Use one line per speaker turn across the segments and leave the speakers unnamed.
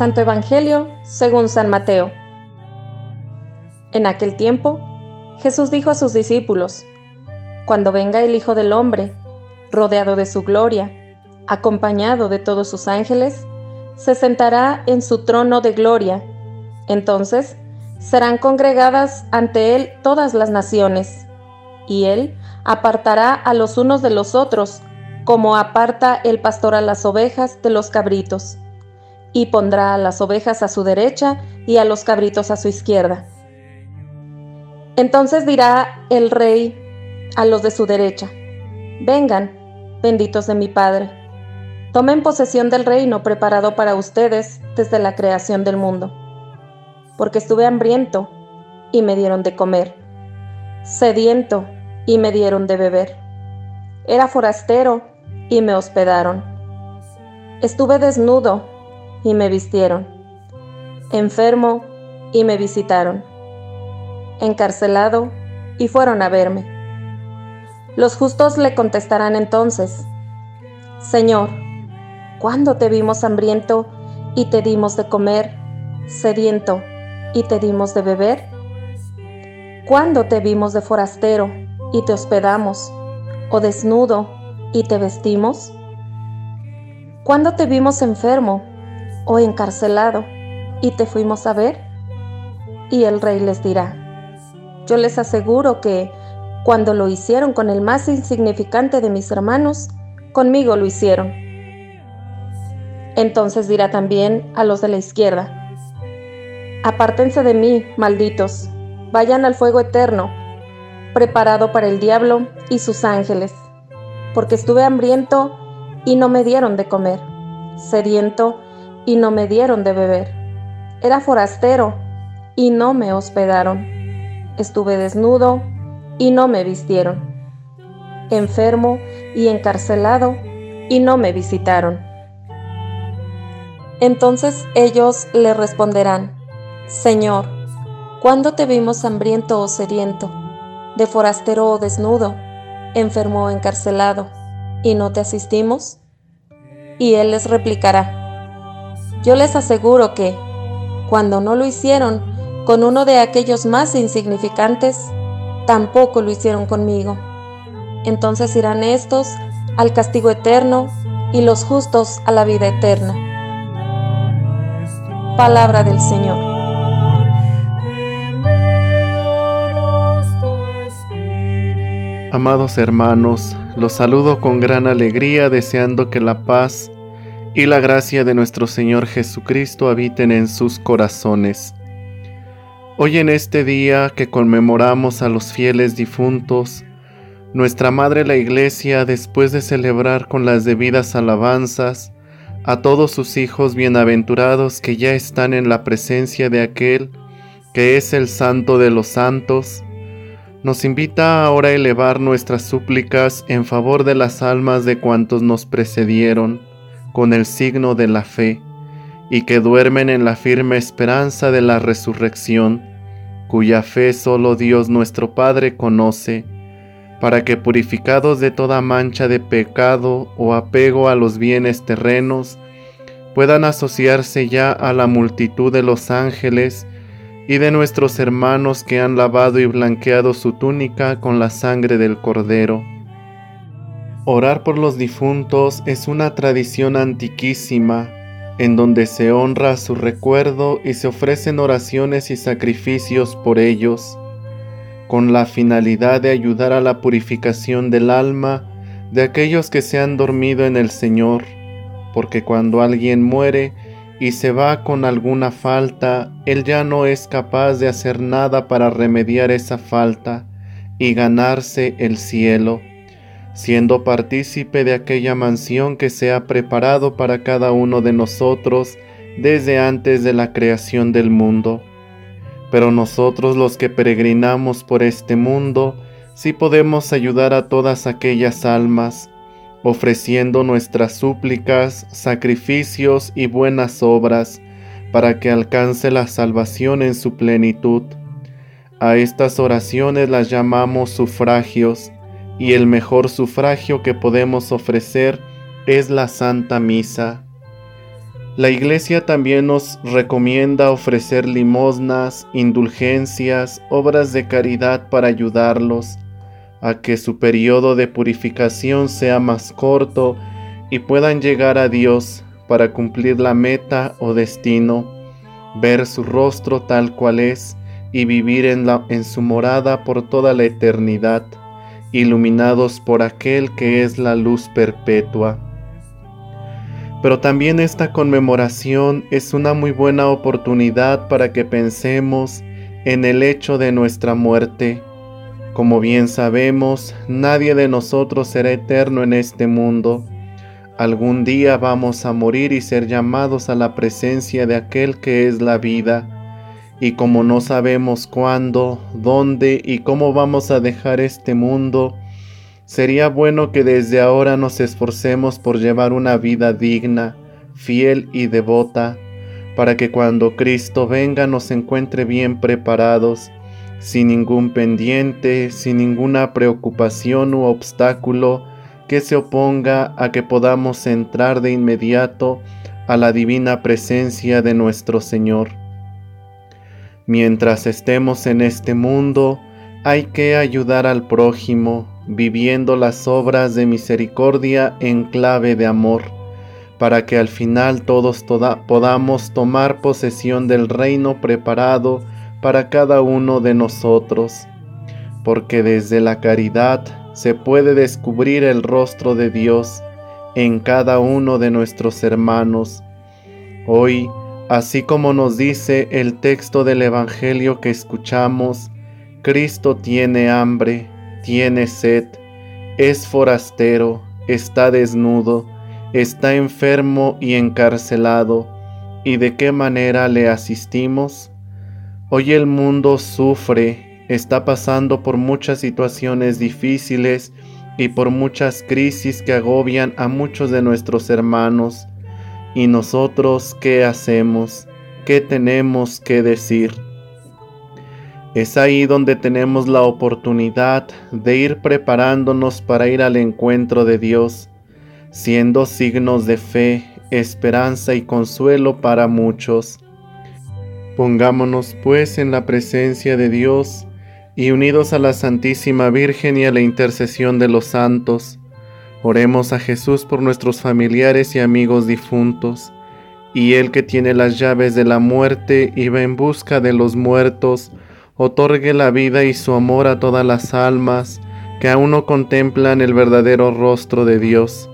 Santo Evangelio según San Mateo. En aquel tiempo, Jesús dijo a sus discípulos, Cuando venga el Hijo del Hombre, rodeado de su gloria, acompañado de todos sus ángeles, se sentará en su trono de gloria. Entonces serán congregadas ante él todas las naciones, y él apartará a los unos de los otros, como aparta el pastor a las ovejas de los cabritos y pondrá a las ovejas a su derecha y a los cabritos a su izquierda. Entonces dirá el rey a los de su derecha, vengan, benditos de mi Padre, tomen posesión del reino preparado para ustedes desde la creación del mundo, porque estuve hambriento y me dieron de comer, sediento y me dieron de beber, era forastero y me hospedaron, estuve desnudo y me vistieron, enfermo y me visitaron, encarcelado y fueron a verme. Los justos le contestarán entonces, Señor, ¿cuándo te vimos hambriento y te dimos de comer, sediento y te dimos de beber? ¿Cuándo te vimos de forastero y te hospedamos, o desnudo y te vestimos? ¿Cuándo te vimos enfermo o encarcelado y te fuimos a ver? Y el rey les dirá, yo les aseguro que cuando lo hicieron con el más insignificante de mis hermanos, conmigo lo hicieron. Entonces dirá también a los de la izquierda, Apártense de mí, malditos, vayan al fuego eterno, preparado para el diablo y sus ángeles, porque estuve hambriento y no me dieron de comer, sediento y no me dieron de beber. Era forastero y no me hospedaron. Estuve desnudo y no me vistieron. Enfermo y encarcelado y no me visitaron. Entonces ellos le responderán, Señor, ¿cuándo te vimos hambriento o sediento, de forastero o desnudo, enfermo o encarcelado, y no te asistimos? Y él les replicará, yo les aseguro que, cuando no lo hicieron con uno de aquellos más insignificantes, tampoco lo hicieron conmigo. Entonces irán estos al castigo eterno y los justos a la vida eterna. Palabra del Señor.
Amados hermanos, los saludo con gran alegría deseando que la paz y la gracia de nuestro Señor Jesucristo habiten en sus corazones. Hoy en este día que conmemoramos a los fieles difuntos, nuestra Madre la Iglesia, después de celebrar con las debidas alabanzas a todos sus hijos bienaventurados que ya están en la presencia de aquel que es el Santo de los Santos, nos invita ahora a elevar nuestras súplicas en favor de las almas de cuantos nos precedieron con el signo de la fe, y que duermen en la firme esperanza de la resurrección, cuya fe solo Dios nuestro Padre conoce, para que purificados de toda mancha de pecado o apego a los bienes terrenos, puedan asociarse ya a la multitud de los ángeles y de nuestros hermanos que han lavado y blanqueado su túnica con la sangre del Cordero Orar por los difuntos es una tradición antiquísima en donde se honra su recuerdo y se ofrecen oraciones y sacrificios por ellos, con la finalidad de ayudar a la purificación del alma de aquellos que se han dormido en el Señor, porque cuando alguien muere y se va con alguna falta, Él ya no es capaz de hacer nada para remediar esa falta y ganarse el cielo siendo partícipe de aquella mansión que se ha preparado para cada uno de nosotros desde antes de la creación del mundo. Pero nosotros los que peregrinamos por este mundo, sí podemos ayudar a todas aquellas almas, ofreciendo nuestras súplicas, sacrificios y buenas obras, para que alcance la salvación en su plenitud. A estas oraciones las llamamos sufragios, y el mejor sufragio que podemos ofrecer es la Santa Misa. La Iglesia también nos recomienda ofrecer limosnas, indulgencias, obras de caridad para ayudarlos a que su periodo de purificación sea más corto y puedan llegar a Dios para cumplir la meta o destino, ver su rostro tal cual es y vivir en, la, en su morada por toda la eternidad, iluminados por aquel que es la luz perpetua. Pero también esta conmemoración es una muy buena oportunidad para que pensemos en el hecho de nuestra muerte. Como bien sabemos, nadie de nosotros será eterno en este mundo. Algún día vamos a morir y ser llamados a la presencia de aquel que es la vida. Y como no sabemos cuándo, dónde y cómo vamos a dejar este mundo, Sería bueno que desde ahora nos esforcemos por llevar una vida digna, fiel y devota, para que cuando Cristo venga nos encuentre bien preparados, sin ningún pendiente, sin ninguna preocupación u obstáculo que se oponga a que podamos entrar de inmediato a la divina presencia de nuestro Señor. Mientras estemos en este mundo, hay que ayudar al prójimo, viviendo las obras de misericordia en clave de amor, para que al final todos podamos tomar posesión del reino preparado para cada uno de nosotros, porque desde la caridad se puede descubrir el rostro de Dios en cada uno de nuestros hermanos. Hoy, así como nos dice el texto del Evangelio que escuchamos, Cristo tiene hambre tiene sed, es forastero, está desnudo, está enfermo y encarcelado, ¿y de qué manera le asistimos? Hoy el mundo sufre, está pasando por muchas situaciones difíciles y por muchas crisis que agobian a muchos de nuestros hermanos. ¿Y nosotros qué hacemos? ¿Qué tenemos que decir? Es ahí donde tenemos la oportunidad de ir preparándonos para ir al encuentro de Dios, siendo signos de fe, esperanza y consuelo para muchos. Pongámonos pues en la presencia de Dios y unidos a la Santísima Virgen y a la intercesión de los santos, oremos a Jesús por nuestros familiares y amigos difuntos, y Él que tiene las llaves de la muerte y va en busca de los muertos, otorgue la vida y su amor a todas las almas que aún no contemplan el verdadero rostro de Dios,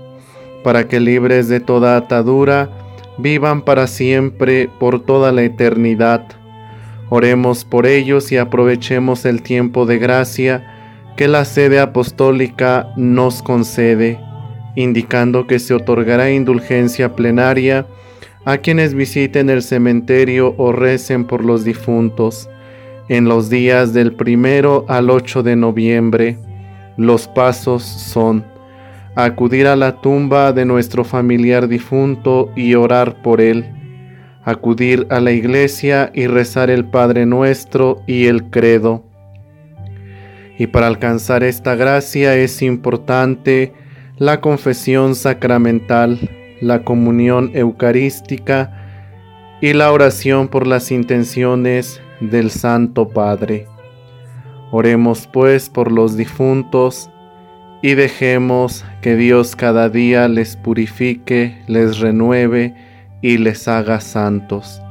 para que libres de toda atadura, vivan para siempre por toda la eternidad. Oremos por ellos y aprovechemos el tiempo de gracia que la sede apostólica nos concede, indicando que se otorgará indulgencia plenaria a quienes visiten el cementerio o recen por los difuntos en los días del primero al 8 de noviembre. Los pasos son acudir a la tumba de nuestro familiar difunto y orar por él, acudir a la iglesia y rezar el Padre Nuestro y el Credo. Y para alcanzar esta gracia es importante la confesión sacramental, la comunión eucarística y la oración por las intenciones del Santo Padre. Oremos pues por los difuntos y dejemos que Dios cada día les purifique, les renueve y les haga santos.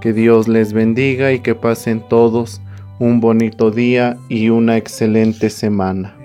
Que Dios les bendiga y que pasen todos un bonito día y una excelente semana.